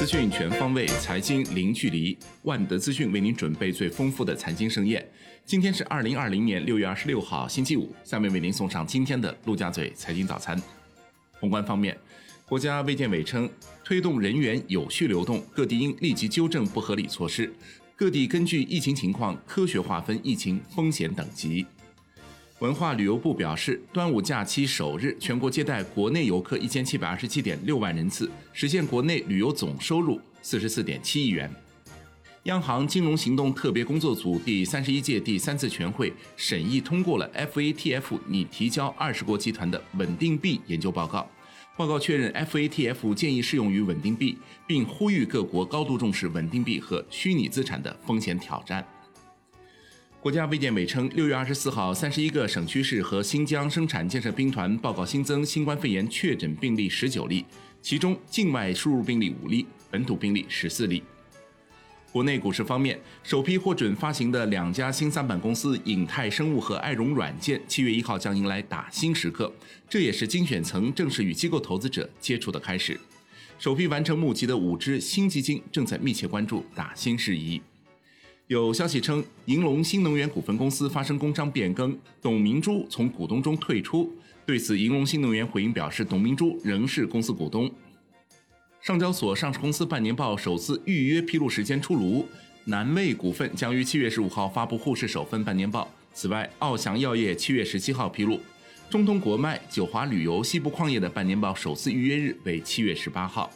资讯全方位，财经零距离。万德资讯为您准备最丰富的财经盛宴。今天是二零二零年六月二十六号，星期五。下面为您送上今天的陆家嘴财经早餐。宏观方面，国家卫健委称，推动人员有序流动，各地应立即纠正不合理措施。各地根据疫情情况科学划分疫情风险等级。文化旅游部表示，端午假期首日，全国接待国内游客一千七百二十七点六万人次，实现国内旅游总收入四十四点七亿元。央行金融行动特别工作组第三十一届第三次全会审议通过了 FATF 拟提交二十国集团的稳定币研究报告，报告确认 FATF 建议适用于稳定币，并呼吁各国高度重视稳定币和虚拟资产的风险挑战。国家卫健委称，六月二十四号，三十一个省区市和新疆生产建设兵团报告新增新冠肺炎确诊病例十九例，其中境外输入病例五例，本土病例十四例。国内股市方面，首批获准发行的两家新三板公司影泰生物和爱融软件，七月一号将迎来打新时刻，这也是精选层正式与机构投资者接触的开始。首批完成募集的五只新基金正在密切关注打新事宜。有消息称，银龙新能源股份公司发生工商变更，董明珠从股东中退出。对此，银龙新能源回应表示，董明珠仍是公司股东。上交所上市公司半年报首次预约披露时间出炉，南卫股份将于七月十五号发布沪市首份半年报。此外，奥翔药业七月十七号披露，中通国脉、九华旅游、西部矿业的半年报首次预约日为七月十八号。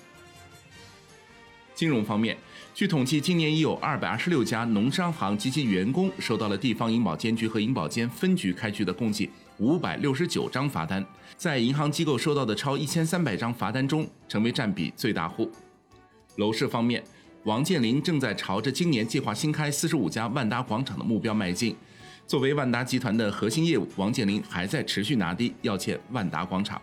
金融方面。据统计，今年已有二百二十六家农商行及其员工收到了地方银保监局和银保监分局开具的共计五百六十九张罚单，在银行机构收到的超一千三百张罚单中，成为占比最大户。楼市方面，王健林正在朝着今年计划新开四十五家万达广场的目标迈进。作为万达集团的核心业务，王健林还在持续拿地要建万达广场。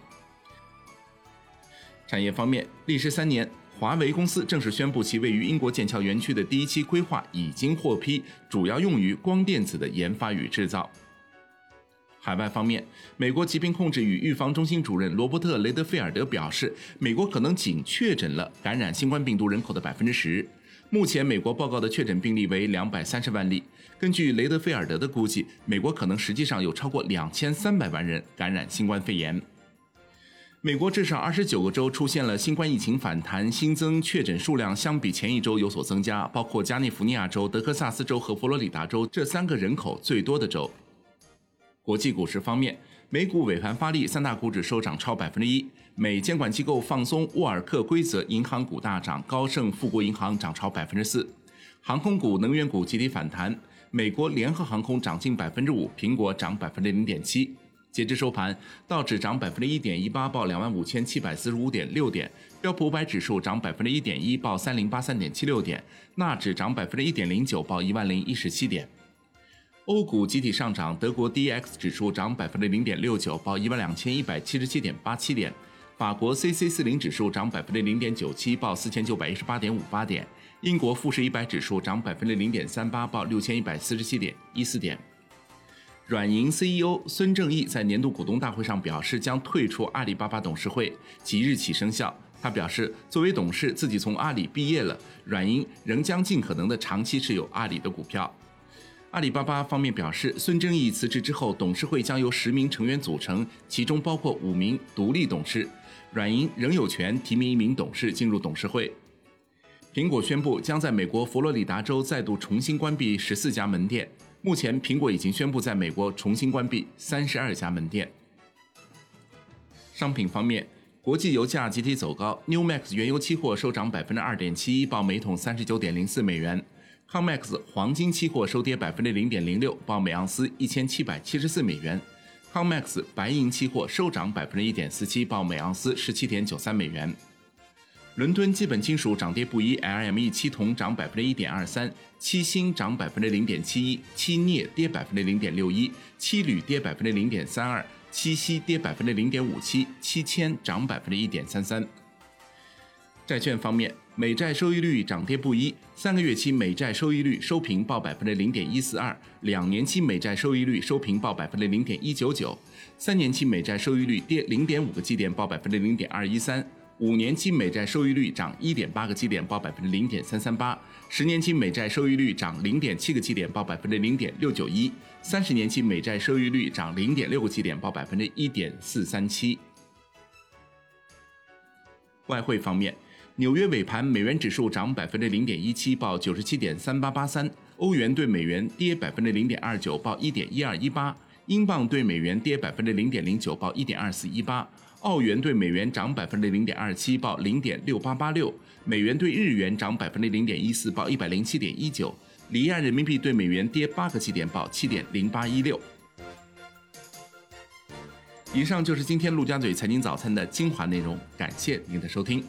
产业方面，历时三年。华为公司正式宣布，其位于英国剑桥园区的第一期规划已经获批，主要用于光电子的研发与制造。海外方面，美国疾病控制与预防中心主任罗伯特·雷德菲尔德表示，美国可能仅确诊了感染新冠病毒人口的百分之十。目前，美国报告的确诊病例为两百三十万例。根据雷德菲尔德的估计，美国可能实际上有超过两千三百万人感染新冠肺炎。美国至少二十九个州出现了新冠疫情反弹，新增确诊数量相比前一周有所增加，包括加利福尼亚州、德克萨斯州和佛罗里达州这三个人口最多的州。国际股市方面，美股尾盘发力，三大股指收涨超百分之一。美监管机构放松沃尔克规则，银行股大涨，高盛、富国银行涨超百分之四。航空股、能源股集体反弹，美国联合航空涨近百分之五，苹果涨百分之零点七。截至收盘，道指涨百分之一点一八，报两万五千七百四十五点六点；标普五百指数涨百分之一点一，报三零八三点七六点；纳指涨百分之一点零九，报一万零一十七点。欧股集体上涨，德国 D X 指数涨百分之零点六九，报一万两千一百七十七点八七点；法国 C C 四零指数涨百分之零点九七，报四千九百一十八点五八点；英国富时一百指数涨百分之零点三八，报六千一百四十七点一四点。软银 CEO 孙正义在年度股东大会上表示，将退出阿里巴巴董事会，即日起生效。他表示，作为董事，自己从阿里毕业了，软银仍将尽可能的长期持有阿里的股票。阿里巴巴方面表示，孙正义辞职之后，董事会将由十名成员组成，其中包括五名独立董事。软银仍有权提名一名董事进入董事会。苹果宣布将在美国佛罗里达州再度重新关闭十四家门店。目前，苹果已经宣布在美国重新关闭三十二家门店。商品方面，国际油价集体走高，New Max 原油期货收涨百分之二点七一，报每桶三十九点零四美元；Comex 黄金期货收跌百分之零点零六，报每盎司一千七百七十四美元；Comex 白银期货收涨百分之一点四七，报每盎司十七点九三美元。伦敦基本金属涨跌不一，LME 七铜涨百分之一点二三，七锌涨百分之零点七一，七镍跌百分之零点六一，七铝跌百分之零点三二，七锡跌百分之零点五七，七铅涨百分之一点三三。债券方面，美债收益率涨跌不一，三个月期美债收益率收平报百分之零点一四二，两年期美债收益率收平报百分之零点一九九，三年期美债收益率跌零点五个基点报百分之零点二一三。五年期美债收益率涨一点八个基点，报百分之零点三三八；十年期美债收益率涨零点七个基点，报百分之零点六九一；三十年期美债收益率涨零点六个基点，报百分之一点四三七。外汇方面，纽约尾盘美元指数涨百分之零点一七，报九十七点三八八三；欧元对美元跌百分之零点二九，报一点一二一八；英镑对美元跌百分之零点零九，报一点二四一八。澳元对美元涨百分之零点二七，报零点六八八六；美元对日元涨百分之零点一四，报一百零七点一九；离岸人民币对美元跌八个基点，报七点零八一六。以上就是今天陆家嘴财经早餐的精华内容，感谢您的收听。